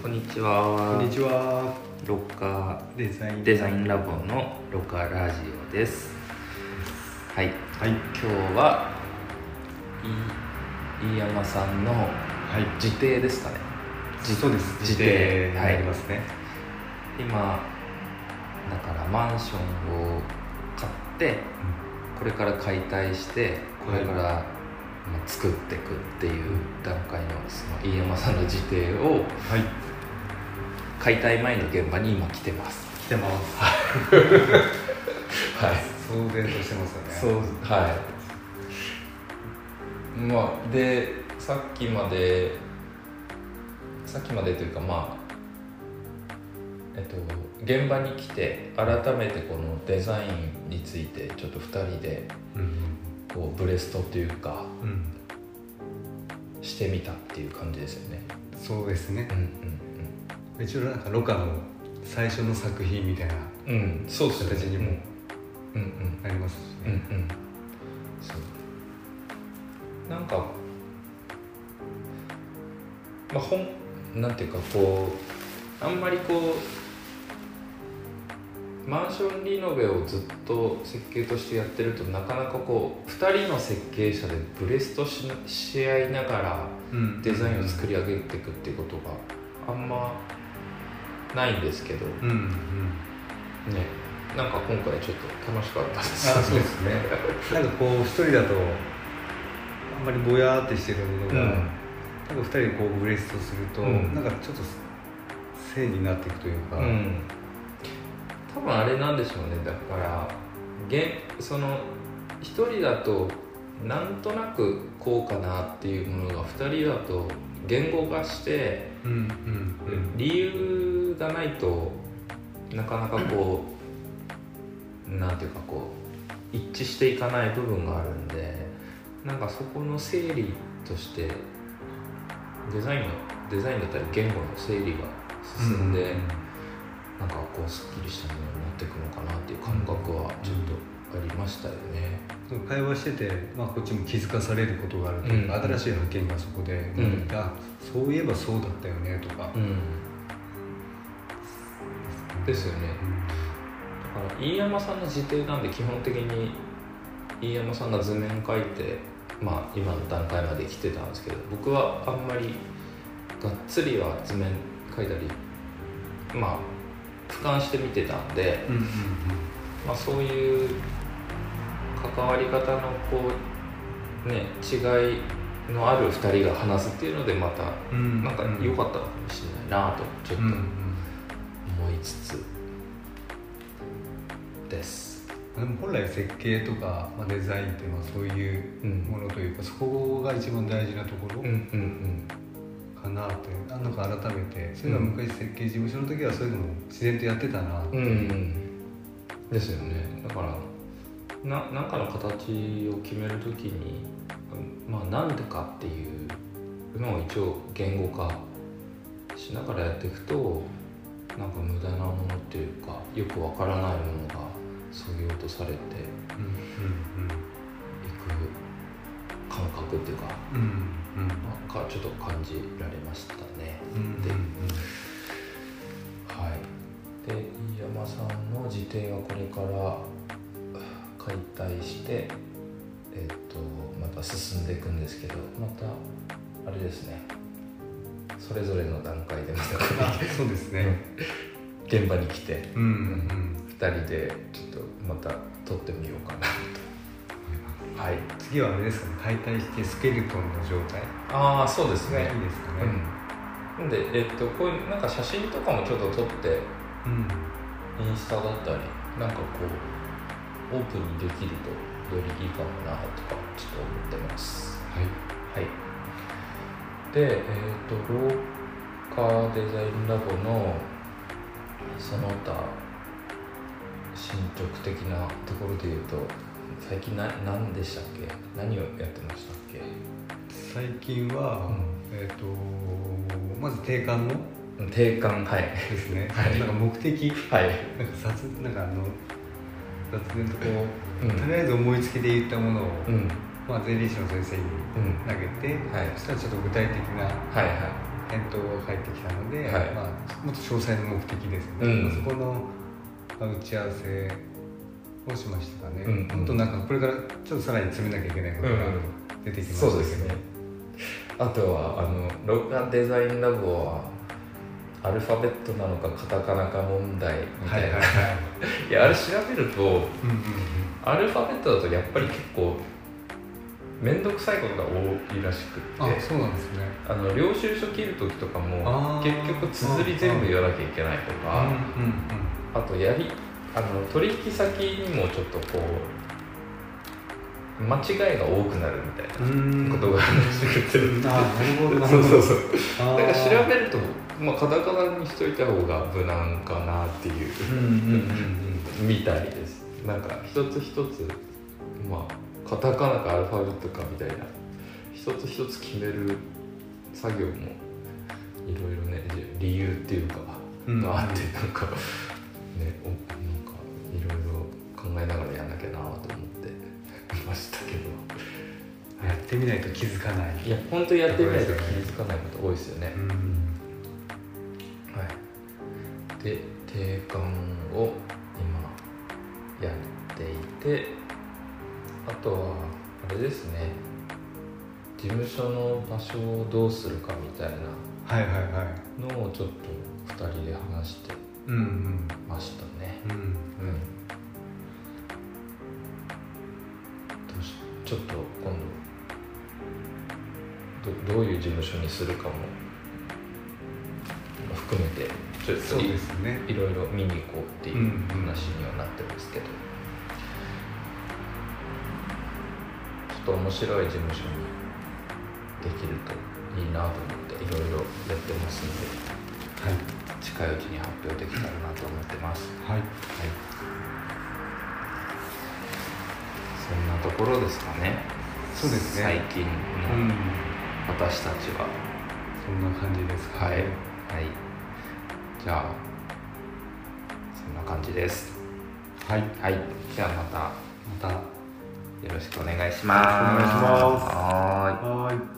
こんにちは。こんにちは。ロッカデザインーデザインラボのロッカーラジオです。はい。はい。今日は、い飯山さんのはい。自邸ですかね。そうです。自自邸邸になりますね。今、だからマンションを買って、これから解体して、これから、まあ作っていくっていう段階のその飯山さんの自邸をはい。解体前の現場に今来てます。来てます。はい。騒然としてますよね。そうはいまあでさっきまでさっきまでというかまあえっと現場に来て改めてこのデザインについてちょっと2人でうん。こうブレストというかうん。してみたっていう感じですよねそうですねう。ん一応なんかロカの最初の作品みたいな形にもうん。うん。なりますしうん。うね。なんかまあ本なんていうかこうあんまりこうマンションリノベをずっと設計としてやってるとなかなかこう2人の設計者でブレストしし合いながらうんデザインを作り上げていくっていうことがあんまないんですけどねうんうん。なんか今回ちょっと楽しかったですあ、そうですね。なんかこう一人だとあんまりぼやーってしてるものが、うん多分二人でこうブレストすると、うんなんかちょっと正になっていくというか。うん、多分あれなんでしょうねだからげその一人だとなんとなくこうかなっていうものが二人だと言語化してうんうんうん。理由がないとなかなかこうなんていうかこう一致していかない部分があるんでなんかそこの整理としてデザインのデザインだったり言語の整理が進んで、なんかこうすっきりしたものになっていくのかなっていう感覚はちょっとありましたよね。会話してて、まあ、こっちも気づかされることがあるというか、うん新しい発見がそこで生まれて、あそういえばそうだったよねとか、うん、ですよね。だから飯山さんの自邸なんで基本的に飯山さんが図面描いてまあ今の段階まで来てたんですけど僕はあんまりがっつりは図面描いたりまあ俯瞰して見てたんで、うんうんまあ、そういう関わり方のこうね違いのある2人が話すっていうのでまたなんか良かったかもしれないなとちょっと。うんうん思いつつです。でも本来設計とか、まあ、デザインってまあそういううんものというか、そこが一番大事なところうんうんかなって、あなんか改めてそういうのは昔設計事務所の時はそういうのも自然とやってたなって、う。んうんですよね。だからな何かの形を決めるときにうんまあなんでかっていうのを一応言語化しながらやっていくとなんか無駄なものっていうかよくわからないものがそぎ落とされていく感覚っていうかうんうんうんなんかちょっと感じられましたね。ではい、で飯山さんの自邸はこれから解体して、えっとまた進んでいくんですけどまたあれですねそれぞれの段階でまたあそうですね。現場に来て。うんうん2人でちょっとまた撮ってみようかなと。はい。次はあれですかね。解体してスケルトンの状態。ああそうですがいいねですかね。うんでえっとこういうなんか写真とかもちょっと撮ってうん。インスタだったりなんかこうオープンにできるとよりいいかもなとかちょっと思ってます。はい。はいでえっ、と廊下デザインラボのその他進捗的なところで言うと最近な何でしたっけ？何をやってましたっけ？最近は、うえっ、とまず定款の定款はい。ですね、はい。なんか目的？はい。なんか雑なんかあの雑念とこう、うん。とりあえず思いつきで言ったものを、うんまあ、税理士の先生にうん。投げて、はい。そしたらちょっと具体的なはいは返答が返ってきたので、はい。まあ、もっと詳細の目的ですね、うん。そこのまあ打ち合わせをしましたかね、うんうん。本当なんかこれからちょっとさらに詰めなきゃいけないことが出てきましたけど、そうですね。あとはあの録画デザインラボはアルファベットなのかカタカナか問題みたいな、はいはいはい。いやあれ調べるとうんうんうん。アルファベットだとやっぱり結構面倒くさいことが多いらしくって。あそうなんですね。あの領収書切る時とかも結局綴り全部言わなきゃいけないとかあとやりあの取引先にもちょっとこう間違いが多くなるみたいなことがあるらしくて、あなるほどなるほど。そうそうそう。だから調べると、まあ、カタカナにしといた方が無難かなっていう。みたいです。なんか一つ一つまあカタカナかアルファベットかみたいな。一つ一つ決める作業もいろいろね理由っていうかうん。があってなんかねおなんかいろいろ考えながらやんなきゃなと思ってましたけど。やってみないと気づかない。いや本当やってみないと気づかないこと多いですよね。うん。はい、で定款を今やっていてあとはあれですね。事務所の場所をどうするかみたいはいはいはい。なのをちょっと2人で話してうんうん。ましたね。うんうん。どうしちょっと今度どどういう事務所にするかも含めてちょっとそうですね。いろいろ見に行こうっていううん話にはなってますけど、ちょっと面白い事務所にできるといいなと思っていろいろやってますんではい近いうちに発表できたらなと思ってます、はい。はい。そんなところですかね。そうですね。最近うんの私たちは、そんな感じですかね。はい。はい。じゃあそんな感じです。はい。はい。じゃあまた。またよろしくお願いします。お願いします。はい